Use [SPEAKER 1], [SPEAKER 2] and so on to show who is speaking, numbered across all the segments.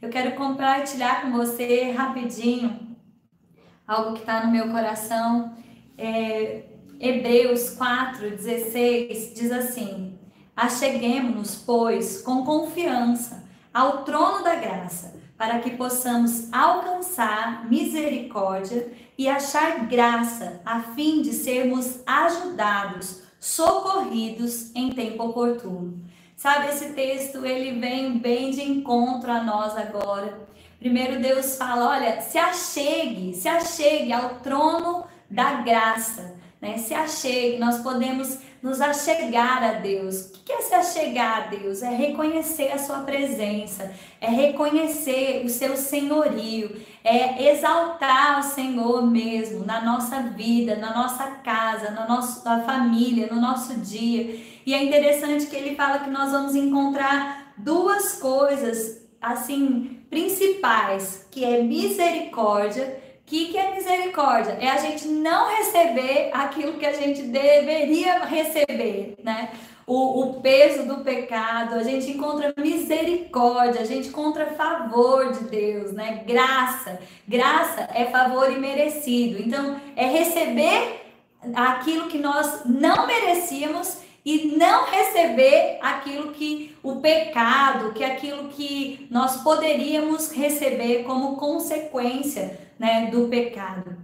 [SPEAKER 1] eu quero compartilhar com você rapidinho algo que está no meu coração. É, Hebreus 4, 16 diz assim: Acheguemos-nos, pois, com confiança ao trono da graça, para que possamos alcançar misericórdia e achar graça, a fim de sermos ajudados, socorridos em tempo oportuno. Sabe, esse texto ele vem bem de encontro a nós agora. Primeiro Deus fala, olha, se achegue, se achegue ao trono da graça, né? Se achegue, nós podemos nos achegar a Deus. O que é se achegar a Deus? É reconhecer a sua presença, é reconhecer o seu senhorio, é exaltar o Senhor mesmo na nossa vida, na nossa casa, na nossa família, no nosso dia. E é interessante que ele fala que nós vamos encontrar duas coisas assim principais, que é misericórdia o que, que é misericórdia? É a gente não receber aquilo que a gente deveria receber, né? O, o, peso do pecado, a gente encontra misericórdia, a gente encontra favor de Deus, né? Graça. Graça é favor imerecido. Então, é receber aquilo que nós não merecíamos e não receber aquilo que o pecado, que aquilo que nós poderíamos receber como consequência né, do pecado.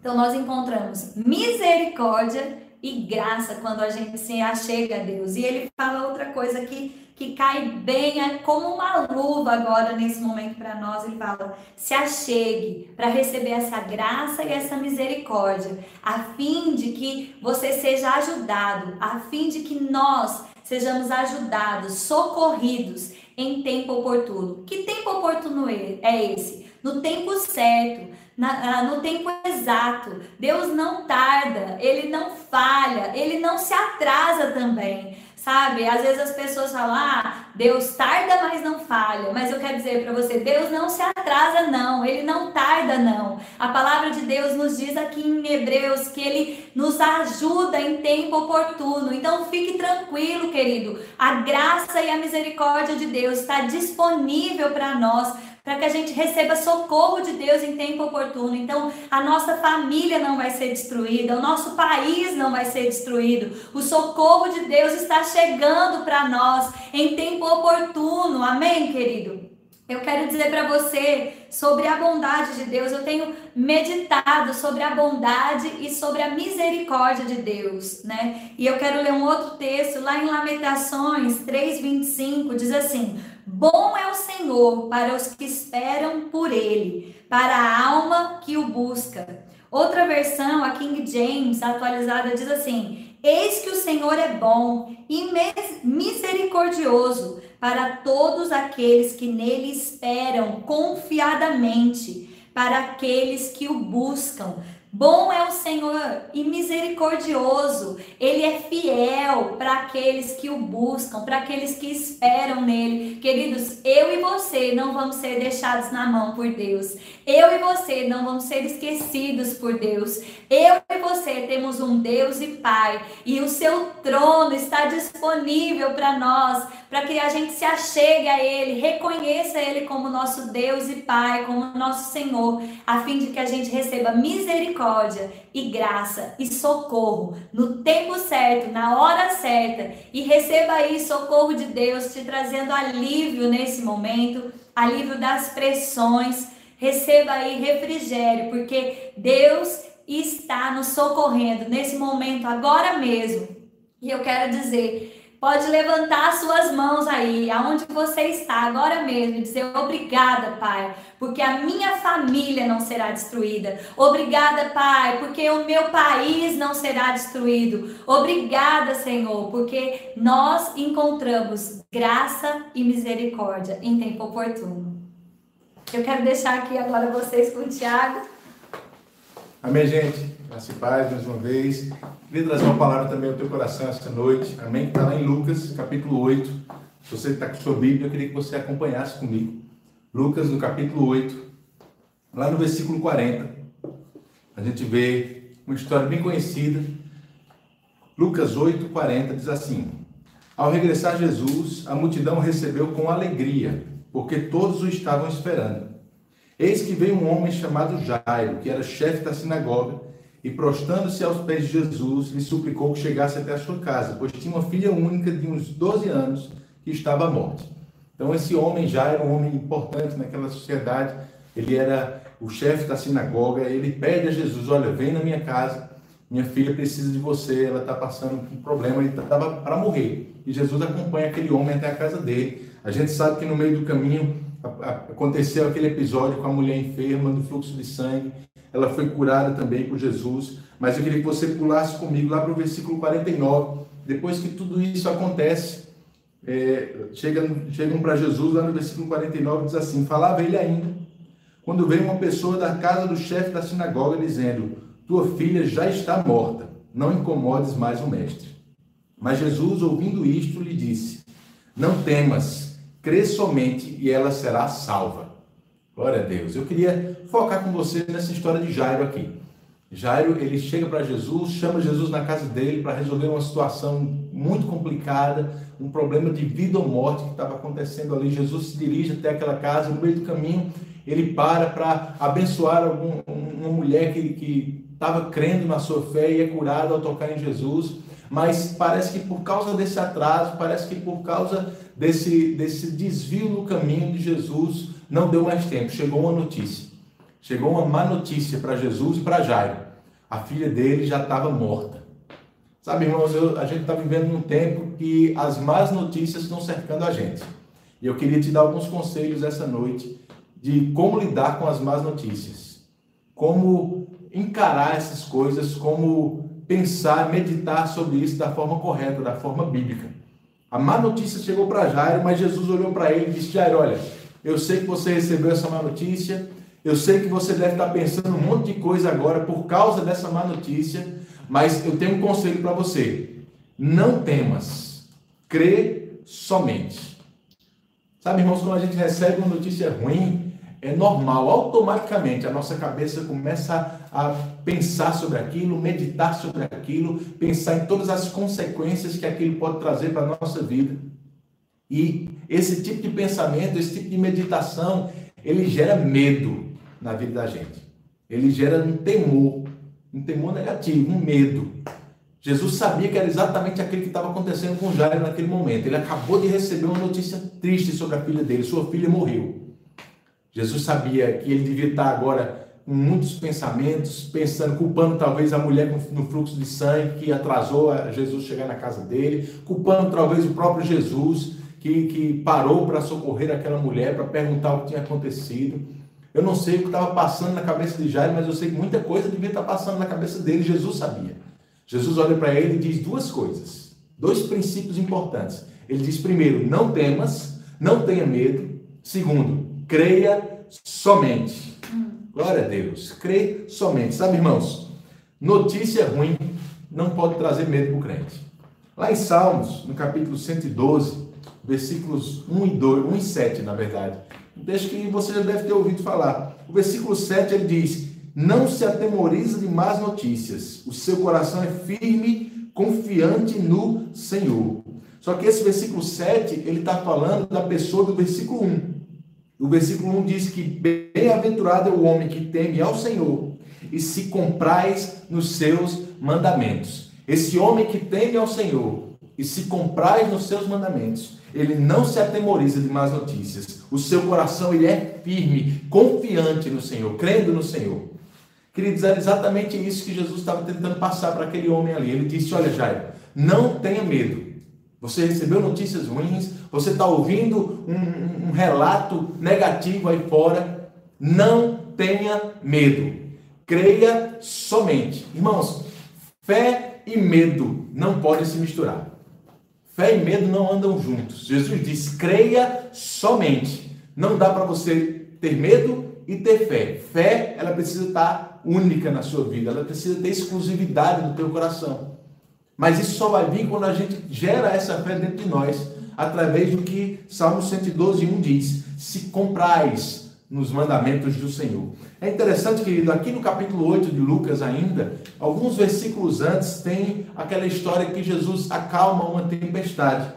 [SPEAKER 1] Então nós encontramos misericórdia e graça quando a gente se achega a Deus. E ele fala outra coisa que que cai bem é como uma luva agora nesse momento para nós. Ele fala: se achegue para receber essa graça e essa misericórdia, a fim de que você seja ajudado, a fim de que nós sejamos ajudados, socorridos em tempo oportuno. Que tempo oportuno é, é esse? No tempo certo na, no tempo exato. Deus não tarda, ele não falha, ele não se atrasa também. Sabe? Às vezes as pessoas falam: "Ah, Deus tarda, mas não falha". Mas eu quero dizer para você, Deus não se atrasa não, ele não tarda não. A palavra de Deus nos diz aqui em Hebreus que ele nos ajuda em tempo oportuno. Então fique tranquilo, querido. A graça e a misericórdia de Deus está disponível para nós para que a gente receba socorro de Deus em tempo oportuno. Então, a nossa família não vai ser destruída, o nosso país não vai ser destruído. O socorro de Deus está chegando para nós em tempo oportuno. Amém, querido? Eu quero dizer para você sobre a bondade de Deus. Eu tenho meditado sobre a bondade e sobre a misericórdia de Deus, né? E eu quero ler um outro texto lá em Lamentações 3:25, diz assim: Bom é o Senhor para os que esperam por ele, para a alma que o busca. Outra versão, a King James atualizada, diz assim: Eis que o Senhor é bom e misericordioso para todos aqueles que nele esperam confiadamente, para aqueles que o buscam. Bom é o Senhor e misericordioso. Ele é fiel para aqueles que o buscam, para aqueles que esperam nele. Queridos, eu e você não vamos ser deixados na mão por Deus. Eu e você não vamos ser esquecidos por Deus. Eu e você temos um Deus e Pai, e o seu trono está disponível para nós, para que a gente se achegue a Ele, reconheça Ele como nosso Deus e Pai, como nosso Senhor, a fim de que a gente receba misericórdia e graça e socorro no tempo certo, na hora certa, e receba aí socorro de Deus, te trazendo alívio nesse momento, alívio das pressões. Receba aí refrigério, porque Deus está nos socorrendo nesse momento, agora mesmo. E eu quero dizer Pode levantar suas mãos aí, aonde você está agora mesmo, e dizer obrigada, Pai, porque a minha família não será destruída. Obrigada, Pai, porque o meu país não será destruído. Obrigada, Senhor, porque nós encontramos graça e misericórdia em tempo oportuno. Eu quero deixar aqui agora vocês com o Tiago.
[SPEAKER 2] Amém, gente. Graça e paz mais uma vez. Queria trazer uma palavra também ao teu coração esta noite. Amém? Está lá em Lucas, capítulo 8. Se você está com sua Bíblia, eu queria que você acompanhasse comigo. Lucas, no capítulo 8, lá no versículo 40. A gente vê uma história bem conhecida. Lucas 8, 40 diz assim: Ao regressar Jesus, a multidão recebeu com alegria, porque todos o estavam esperando. Eis que veio um homem chamado Jairo, que era chefe da sinagoga, e prostando-se aos pés de Jesus, lhe suplicou que chegasse até a sua casa, pois tinha uma filha única de uns 12 anos que estava à morte. Então, esse homem já era um homem importante naquela sociedade, ele era o chefe da sinagoga, ele pede a Jesus: Olha, vem na minha casa, minha filha precisa de você, ela está passando um problema, ele estava para morrer. E Jesus acompanha aquele homem até a casa dele. A gente sabe que no meio do caminho aconteceu aquele episódio com a mulher enferma do fluxo de sangue. Ela foi curada também por Jesus. Mas eu queria que você pulasse comigo lá para o versículo 49. Depois que tudo isso acontece, é, chegam, chegam para Jesus lá no versículo 49 diz assim: Falava ele ainda, quando veio uma pessoa da casa do chefe da sinagoga dizendo: Tua filha já está morta, não incomodes mais o mestre. Mas Jesus, ouvindo isto, lhe disse: Não temas, crê somente e ela será salva. Glória a Deus. Eu queria focar com você nessa história de Jairo aqui. Jairo, ele chega para Jesus, chama Jesus na casa dele para resolver uma situação muito complicada, um problema de vida ou morte que estava acontecendo ali. Jesus se dirige até aquela casa, no meio do caminho, ele para para abençoar algum, uma mulher que estava crendo na sua fé e é curada ao tocar em Jesus. Mas parece que por causa desse atraso, parece que por causa desse, desse desvio no caminho de Jesus, não deu mais tempo. Chegou uma notícia. Chegou uma má notícia para Jesus e para Jairo. A filha dele já estava morta. Sabe, irmãos, eu, a gente está vivendo num tempo que as más notícias estão cercando a gente. E eu queria te dar alguns conselhos essa noite de como lidar com as más notícias. Como encarar essas coisas, como pensar, meditar sobre isso da forma correta, da forma bíblica. A má notícia chegou para Jairo, mas Jesus olhou para ele e disse: Jairo, olha, eu sei que você recebeu essa má notícia, eu sei que você deve estar pensando um monte de coisa agora por causa dessa má notícia, mas eu tenho um conselho para você. Não temas, crê somente. Sabe, irmãos, quando a gente recebe uma notícia ruim, é normal, automaticamente a nossa cabeça começa a pensar sobre aquilo, meditar sobre aquilo, pensar em todas as consequências que aquilo pode trazer para a nossa vida. E esse tipo de pensamento, esse tipo de meditação, ele gera medo na vida da gente. Ele gera um temor, um temor negativo, um medo. Jesus sabia que era exatamente aquilo que estava acontecendo com Jairo naquele momento. Ele acabou de receber uma notícia triste sobre a filha dele. Sua filha morreu. Jesus sabia que ele devia estar agora com muitos pensamentos, pensando, culpando talvez a mulher no fluxo de sangue que atrasou a Jesus chegar na casa dele, culpando talvez o próprio Jesus que, que parou para socorrer aquela mulher, para perguntar o que tinha acontecido. Eu não sei o que estava passando na cabeça de Jairo, mas eu sei que muita coisa devia estar passando na cabeça dele. Jesus sabia. Jesus olha para ele e diz duas coisas, dois princípios importantes. Ele diz primeiro, não temas, não tenha medo. Segundo, creia somente. Glória a Deus. Crê somente. Sabe, irmãos, notícia ruim não pode trazer medo para o crente. Lá em Salmos, no capítulo 112, versículos 1 e 2, 1 e 7, na verdade, um texto que você já deve ter ouvido falar. O versículo 7 ele diz: Não se atemoriza de más notícias, o seu coração é firme, confiante no Senhor. Só que esse versículo 7 ele está falando da pessoa do versículo 1. O versículo 1 diz que bem-aventurado é o homem que teme ao Senhor e se comprais nos seus mandamentos. Esse homem que teme ao Senhor e se comprais nos seus mandamentos, ele não se atemoriza de más notícias. O seu coração ele é firme, confiante no Senhor, crendo no Senhor. Queridos, era exatamente isso que Jesus estava tentando passar para aquele homem ali. Ele disse: Olha, Jairo, não tenha medo. Você recebeu notícias ruins, você está ouvindo um, um, relato negativo aí fora. Não tenha medo. Creia somente. Irmãos, fé e medo não podem se misturar. Fé e medo não andam juntos. Jesus diz: creia somente. Não dá para você ter medo e ter fé. Fé, ela precisa estar única na sua vida, ela precisa ter exclusividade no teu coração. Mas isso só vai vir quando a gente gera essa fé dentro de nós, através do que Salmo 112, 1 diz: Se comprais nos mandamentos do Senhor. É interessante, querido, aqui no capítulo 8 de Lucas ainda, alguns versículos antes tem aquela história que Jesus acalma uma tempestade.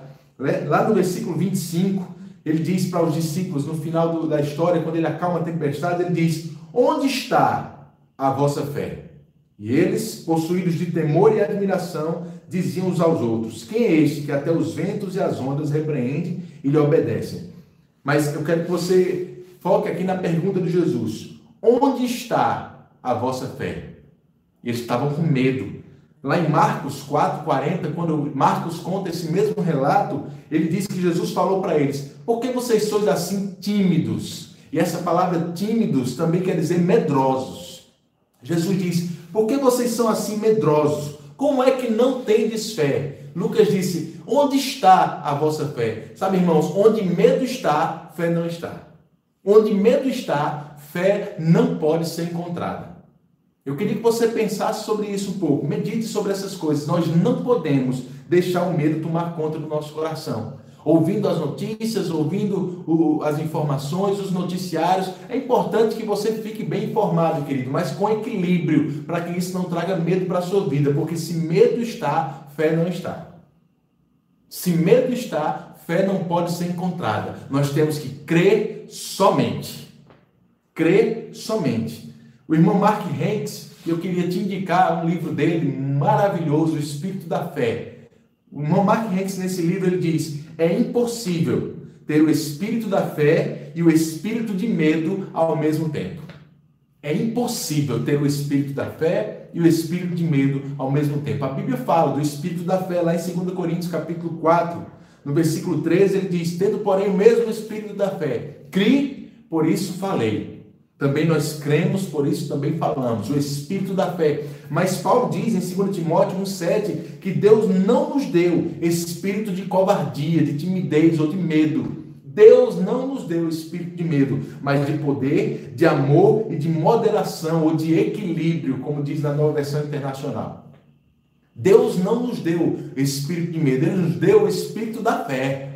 [SPEAKER 2] Lá no versículo 25, ele diz para os discípulos, no final do, da história, quando ele acalma a tempestade, ele diz: Onde está a vossa fé? E eles, possuídos de temor e admiração, diziam uns aos outros: Quem é este que até os ventos e as ondas repreende e lhe obedecem? Mas eu quero que você foque aqui na pergunta de Jesus: Onde está a vossa fé? E eles estavam com medo. Lá em Marcos 4,40, quando Marcos conta esse mesmo relato, ele diz que Jesus falou para eles: Por que vocês sois assim tímidos? E essa palavra tímidos também quer dizer medrosos. Jesus diz: Por que vocês são assim medrosos? Como é que não tendes fé? Lucas disse: Onde está a vossa fé? Sabe, irmãos, onde medo está, fé não está. Onde medo está, fé não pode ser encontrada. Eu queria que você pensasse sobre isso um pouco, medite sobre essas coisas. Nós não podemos deixar o medo tomar conta do nosso coração. Ouvindo as notícias, ouvindo o, as informações, os noticiários, é importante que você fique bem informado, querido, mas com equilíbrio, para que isso não traga medo para a sua vida, porque se medo está, fé não está. Se medo está, fé não pode ser encontrada. Nós temos que crer somente. Crer somente. O irmão Mark Hanks, eu queria te indicar um livro dele maravilhoso, O Espírito da Fé. O irmão Mark Hanks, nesse livro, ele diz: é impossível ter o espírito da fé e o espírito de medo ao mesmo tempo. É impossível ter o espírito da fé e o espírito de medo ao mesmo tempo. A Bíblia fala do espírito da fé lá em 2 Coríntios, capítulo 4, no versículo 13, ele diz: Tendo, porém, o mesmo espírito da fé, crie, por isso falei. Também nós cremos, por isso também falamos, o espírito da fé. Mas Paulo diz em 2 Timóteo 1,7 que Deus não nos deu espírito de covardia, de timidez ou de medo. Deus não nos deu espírito de medo, mas de poder, de amor e de moderação ou de equilíbrio, como diz na nova versão internacional. Deus não nos deu espírito de medo, Ele nos deu o espírito da fé.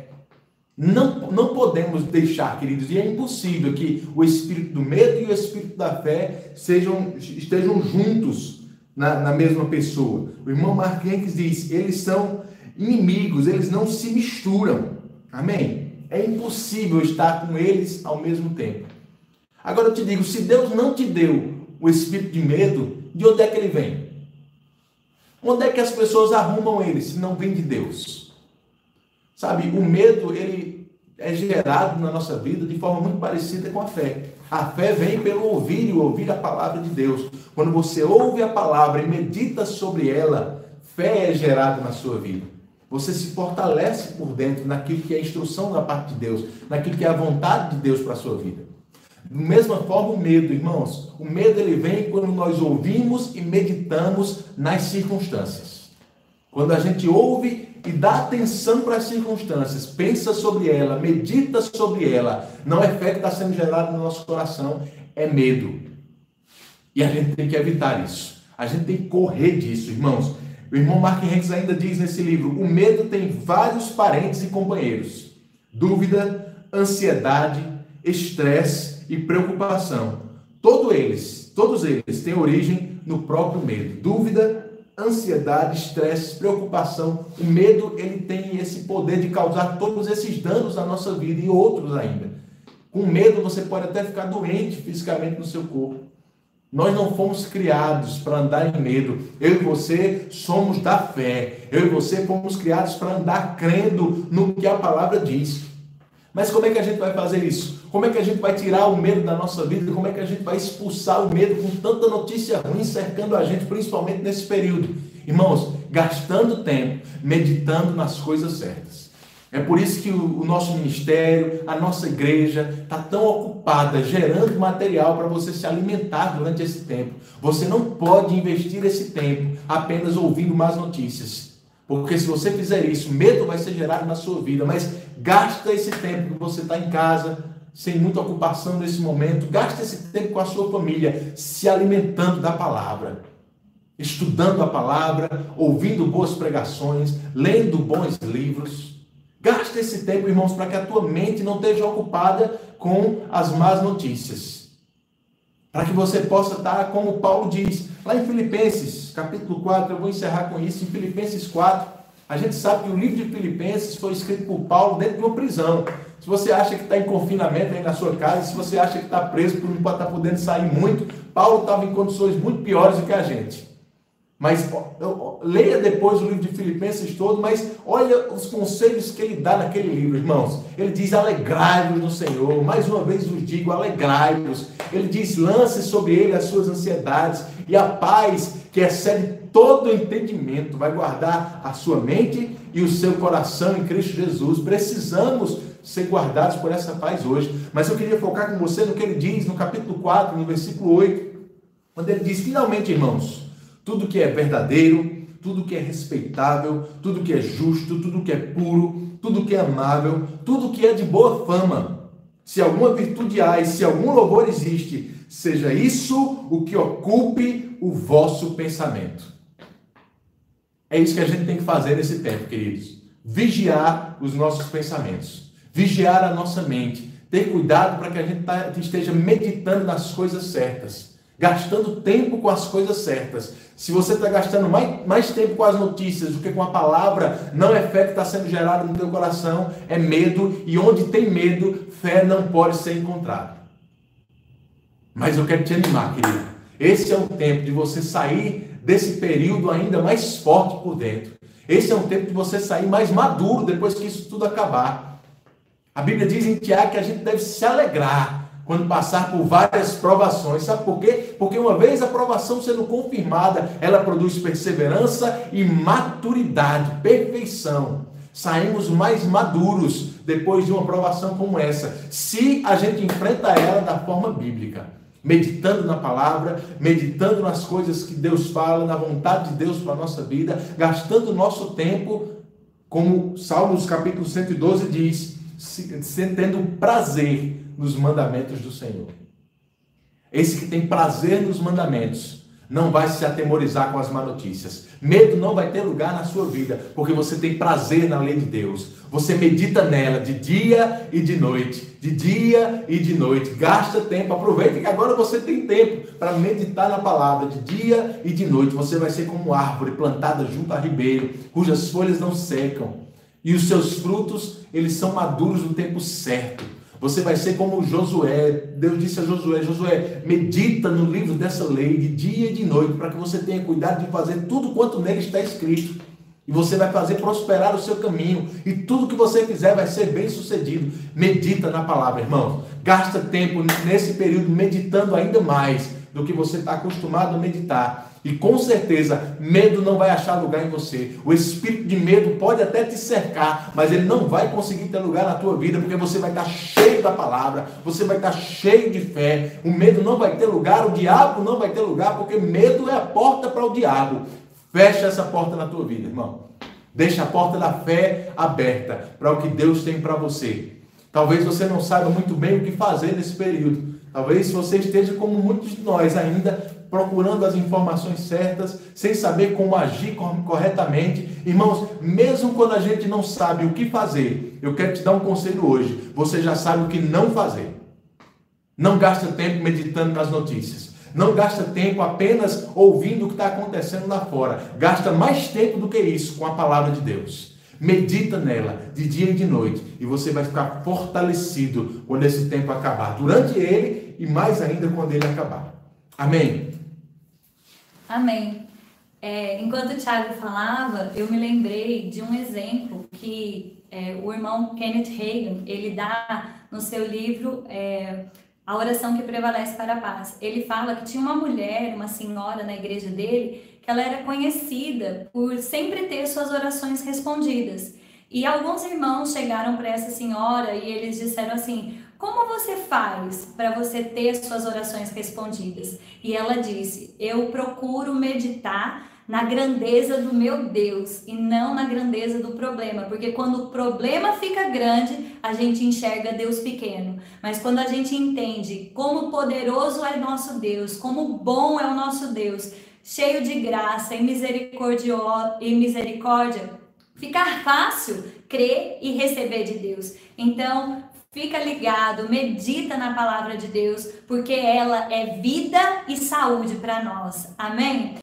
[SPEAKER 2] Não, não podemos deixar, queridos, e é impossível que o espírito do medo e o espírito da fé sejam, estejam juntos na, na mesma pessoa. O irmão Marquenques diz: eles são inimigos, eles não se misturam. Amém? É impossível estar com eles ao mesmo tempo. Agora eu te digo: se Deus não te deu o espírito de medo, de onde é que ele vem? Onde é que as pessoas arrumam ele se não vem de Deus? Sabe, o medo, ele é gerado na nossa vida de forma muito parecida com a fé. A fé vem pelo ouvir e ouvir a palavra de Deus. Quando você ouve a palavra e medita sobre ela, fé é gerada na sua vida. Você se fortalece por dentro naquilo que é instrução da parte de Deus, naquilo que é a vontade de Deus para a sua vida. Da mesma forma, o medo, irmãos. O medo ele vem quando nós ouvimos e meditamos nas circunstâncias. Quando a gente ouve e dá atenção para as circunstâncias, pensa sobre ela, medita sobre ela, não é fé que está sendo gerado no nosso coração, é medo. E a gente tem que evitar isso. A gente tem que correr disso, irmãos. O irmão Mark Henriques ainda diz nesse livro: o medo tem vários parentes e companheiros: dúvida, ansiedade, estresse e preocupação. Todos eles, todos eles têm origem no próprio medo. Dúvida, ansiedade, estresse, preocupação, o medo, ele tem esse poder de causar todos esses danos na nossa vida e outros ainda. Com medo você pode até ficar doente fisicamente no seu corpo. Nós não fomos criados para andar em medo. Eu e você somos da fé. Eu e você fomos criados para andar crendo no que a palavra diz. Mas como é que a gente vai fazer isso? Como é que a gente vai tirar o medo da nossa vida? Como é que a gente vai expulsar o medo com tanta notícia ruim cercando a gente, principalmente nesse período? Irmãos, gastando tempo, meditando nas coisas certas. É por isso que o, nosso ministério, a nossa igreja está tão ocupada gerando material para você se alimentar durante esse tempo. Você não pode investir esse tempo apenas ouvindo más notícias. Porque se você fizer isso, medo vai ser gerado na sua vida. Mas gasta esse tempo que você está em casa, sem muita ocupação nesse momento. Gaste esse tempo com a sua família, se alimentando da palavra, estudando a palavra, ouvindo boas pregações, lendo bons livros. Gaste esse tempo, irmãos, para que a tua mente não esteja ocupada com as más notícias. Para que você possa estar, como Paulo diz, lá em Filipenses, capítulo 4, eu vou encerrar com isso, em Filipenses 4, a gente sabe que o livro de Filipenses foi escrito por Paulo dentro de uma prisão. Se você acha que está em confinamento aí na sua casa, se você acha que está preso por não estar tá podendo sair muito, Paulo estava em condições muito piores do que a gente. Mas leia depois o livro de Filipenses todo, mas olha os conselhos que ele dá naquele livro, irmãos. Ele diz: alegrai-vos no Senhor. Mais uma vez vos digo: alegrai-vos. Ele diz: lance sobre ele as suas ansiedades, e a paz que excede todo entendimento vai guardar a sua mente e o seu coração em Cristo Jesus. Precisamos ser guardados por essa paz hoje. Mas eu queria focar com você no que ele diz no capítulo 4, no versículo 8, quando ele diz: finalmente, irmãos tudo que é verdadeiro, tudo que é respeitável, tudo que é justo, tudo que é puro, tudo que é amável, tudo que é de boa fama. Se alguma virtude há e se algum louvor existe, seja isso o que ocupe o vosso pensamento. É isso que a gente tem que fazer nesse tempo, queridos. Vigiar os nossos pensamentos, vigiar a nossa mente, ter cuidado para que a gente tá, esteja meditando nas coisas certas, gastando tempo com as coisas certas, se você está gastando mais, mais tempo com as notícias do que com a palavra, não é fé que está sendo gerada no teu coração, é medo, e onde tem medo, fé não pode ser encontrada. Mas eu quero te animar, querido. Esse é o tempo de você sair desse período ainda mais forte por dentro. Esse é um tempo de você sair mais maduro depois que isso tudo acabar. A Bíblia diz em Tiago que a gente deve se alegrar quando passar por várias provações. Sabe por quê? Porque uma vez a provação sendo confirmada, ela produz perseverança e maturidade, perfeição. Saímos mais maduros depois de uma provação como essa, se a gente enfrenta ela da forma bíblica, meditando na palavra, meditando nas coisas que Deus fala, na vontade de Deus para a nossa vida, gastando nosso tempo, como Salmos capítulo 112 diz, tendo prazer nos mandamentos do Senhor. Esse que tem prazer nos mandamentos não vai se atemorizar com as má notícias. Medo não vai ter lugar na sua vida, porque você tem prazer na lei de Deus. Você medita nela de dia e de noite, de dia e de noite. Gasta tempo, aproveita que agora você tem tempo para meditar na palavra de dia e de noite. Você vai ser como árvore plantada junto a ribeiro, cujas folhas não secam, e os seus frutos, eles são maduros no tempo certo. Você vai ser como Josué. Deus disse a Josué: Josué, medita no livro dessa lei de dia e de noite, para que você tenha cuidado de fazer tudo quanto nele está escrito. E você vai fazer prosperar o seu caminho. E tudo que você fizer vai ser bem sucedido. Medita na palavra, irmão. Gasta tempo nesse período meditando ainda mais do que você está acostumado a meditar. E com certeza, medo não vai achar lugar em você. O espírito de medo pode até te cercar, mas ele não vai conseguir ter lugar na tua vida, porque você vai estar cheio da palavra, você vai estar cheio de fé. O medo não vai ter lugar, o diabo não vai ter lugar, porque medo é a porta para o diabo. Fecha essa porta na tua vida, irmão. Deixa a porta da fé aberta para o que Deus tem para você. Talvez você não saiba muito bem o que fazer nesse período. Talvez você esteja como muitos de nós ainda procurando as informações certas, sem saber como agir corretamente. Irmãos, mesmo quando a gente não sabe o que fazer, eu quero te dar um conselho hoje. Você já sabe o que não fazer. Não gasta tempo meditando nas notícias. Não gasta tempo apenas ouvindo o que está acontecendo lá fora. Gasta mais tempo do que isso com a palavra de Deus. Medita nela de dia e de noite e você vai ficar fortalecido quando esse tempo acabar, durante ele e mais ainda quando ele acabar. Amém.
[SPEAKER 1] Amém. É, enquanto o Thiago falava, eu me lembrei de um exemplo que é, o irmão Kenneth Reagan ele dá no seu livro é, A Oração que Prevalece para a Paz. Ele fala que tinha uma mulher, uma senhora na igreja dele, que ela era conhecida por sempre ter suas orações respondidas. E alguns irmãos chegaram para essa senhora e eles disseram assim: como você faz para você ter suas orações respondidas? E ela disse: Eu procuro meditar na grandeza do meu Deus e não na grandeza do problema, porque quando o problema fica grande, a gente enxerga Deus pequeno. Mas quando a gente entende como poderoso é nosso Deus, como bom é o nosso Deus, cheio de graça e e misericórdia fica fácil crer e receber de Deus. Então, Fica ligado, medita na palavra de Deus, porque ela é vida e saúde para nós. Amém?